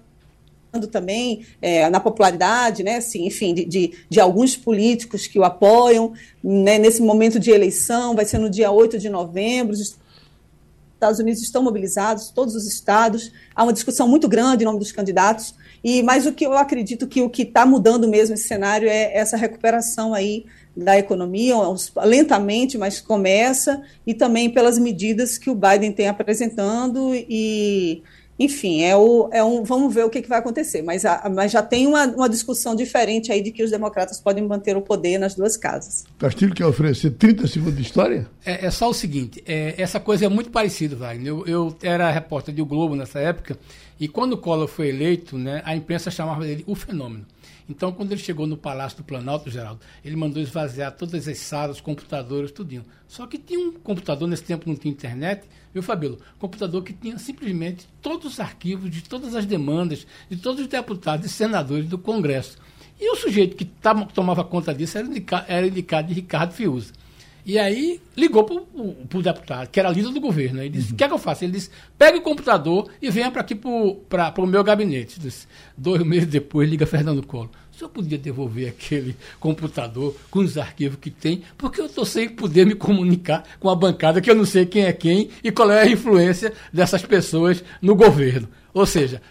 também é, na popularidade, né, assim, enfim, de, de, de, alguns políticos que o apoiam né, nesse momento de eleição, vai ser no dia 8 de novembro, os Estados Unidos estão mobilizados, todos os estados, há uma discussão muito grande em nome dos candidatos, e mas o que eu acredito que o que está mudando mesmo esse cenário é essa recuperação aí da economia, lentamente, mas começa, e também pelas medidas que o Biden tem apresentando e enfim, é, o, é um, vamos ver o que, que vai acontecer. Mas, a, mas já tem uma, uma discussão diferente aí de que os democratas podem manter o poder nas duas casas.
Castilho quer oferecer 30 segundos de história?
É, é só o seguinte: é, essa coisa é muito parecida, Wagner. Eu, eu era repórter de o Globo nessa época, e quando o Collor foi eleito, né, a imprensa chamava ele o fenômeno. Então, quando ele chegou no Palácio do Planalto, Geraldo, ele mandou esvaziar todas as salas, computadores, tudinho. Só que tinha um computador, nesse tempo não tinha internet, viu, Fabíola? Computador que tinha simplesmente todos os arquivos de todas as demandas de todos os deputados e senadores do Congresso. E o sujeito que tava, tomava conta disso era indicado, era indicado de Ricardo Fiuza. E aí ligou para o deputado, que era líder do governo. Ele disse: O uhum. que é que eu faço? Ele disse: pega o computador e venha para aqui para o meu gabinete. Disse, Dois meses depois, liga Fernando Collor. Senhor podia devolver aquele computador com os arquivos que tem, porque eu estou sem poder me comunicar com a bancada, que eu não sei quem é quem e qual é a influência dessas pessoas no governo. Ou seja,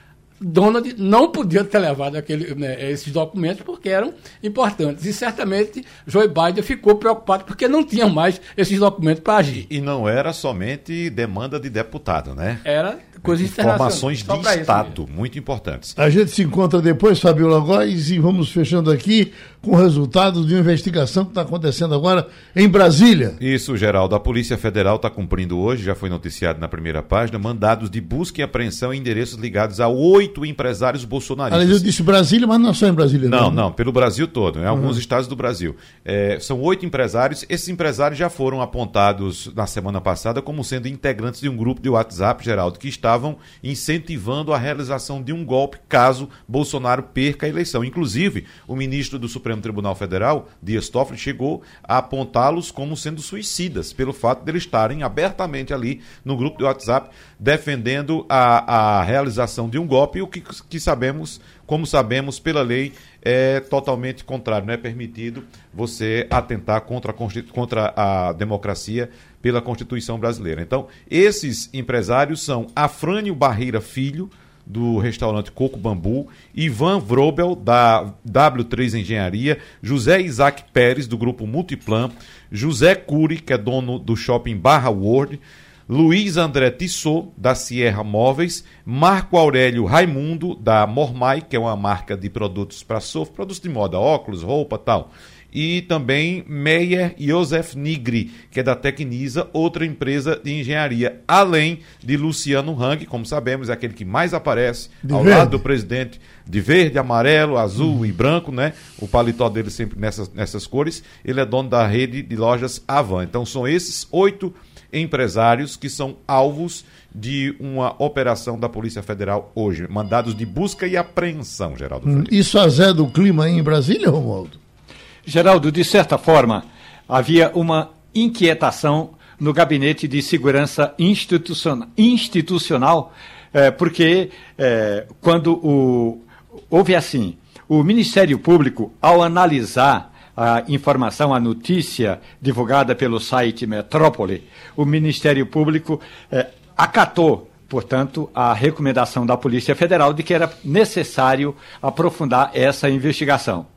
Donald não podia ter levado aquele, né, esses documentos porque eram importantes. E certamente Joe Biden ficou preocupado porque não tinha mais esses documentos para agir.
E não era somente demanda de deputado, né?
Era
coisas Informações de Estado, muito importantes.
A gente se encontra depois, Fabiola Góes, e vamos fechando aqui com o resultado de uma investigação que está acontecendo agora em Brasília.
Isso, Geraldo. A Polícia Federal está cumprindo hoje, já foi noticiado na primeira página, mandados de busca e apreensão em endereços ligados a oito empresários bolsonaristas.
Aliás, eu disse Brasília, mas não é só em Brasília.
Não, não, não pelo Brasil todo, em alguns uhum. estados do Brasil. É, são oito empresários. Esses empresários já foram apontados na semana passada como sendo integrantes de um grupo de WhatsApp, Geraldo, que estavam incentivando a realização de um golpe caso Bolsonaro perca a eleição. Inclusive, o ministro do Supremo Supremo Tribunal Federal, Dias Toffoli, chegou a apontá-los como sendo suicidas, pelo fato de eles estarem abertamente ali no grupo de WhatsApp defendendo a, a realização de um golpe, o que, que sabemos, como sabemos pela lei, é totalmente contrário. Não é permitido você atentar contra a, contra a democracia pela Constituição brasileira. Então, esses empresários são Afrânio Barreira Filho, do restaurante Coco Bambu, Ivan Vrobel, da W3 Engenharia, José Isaac Pérez, do grupo Multiplan, José Cury, que é dono do shopping Barra World, Luiz André Tissot, da Sierra Móveis, Marco Aurélio Raimundo, da Mormai, que é uma marca de produtos para surf, produtos de moda, óculos, roupa tal e também Meyer Josef Nigri, que é da Tecnisa, outra empresa de engenharia, além de Luciano Hang, como sabemos, é aquele que mais aparece de ao verde. lado do presidente, de verde, amarelo, azul uhum. e branco, né? O paletó dele sempre nessas, nessas cores. Ele é dono da rede de lojas Avan. Então são esses oito empresários que são alvos de uma operação da Polícia Federal hoje, mandados de busca e apreensão, Geraldo. Hum,
isso a Zé do clima aí em Brasília, Romualdo?
Geraldo, de certa forma, havia uma inquietação no gabinete de segurança institucional, é, porque é, quando o, houve assim, o Ministério Público, ao analisar a informação, a notícia divulgada pelo site Metrópole, o Ministério Público é, acatou portanto, a recomendação da Polícia Federal de que era necessário aprofundar essa investigação.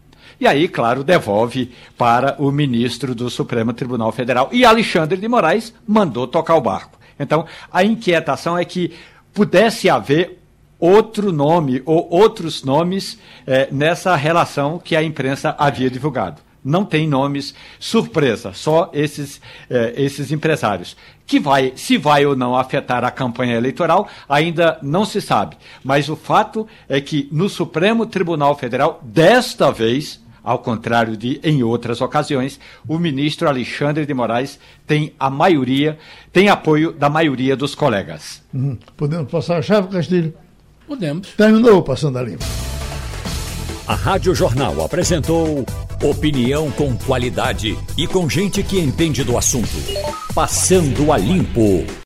E aí, claro, devolve para o ministro do Supremo Tribunal Federal. E Alexandre de Moraes mandou tocar o barco. Então, a inquietação é que pudesse haver outro nome ou outros nomes eh, nessa relação que a imprensa havia divulgado. Não tem nomes surpresa, só esses, eh, esses empresários. Que vai, se vai ou não afetar a campanha eleitoral, ainda não se sabe. Mas o fato é que no Supremo Tribunal Federal, desta vez, ao contrário de em outras ocasiões, o ministro Alexandre de Moraes tem a maioria, tem apoio da maioria dos colegas.
Uhum. Podemos passar a chave, Castilho?
Podemos.
Terminou Passando a Limpo.
A Rádio Jornal apresentou opinião com qualidade e com gente que entende do assunto. Passando a Limpo.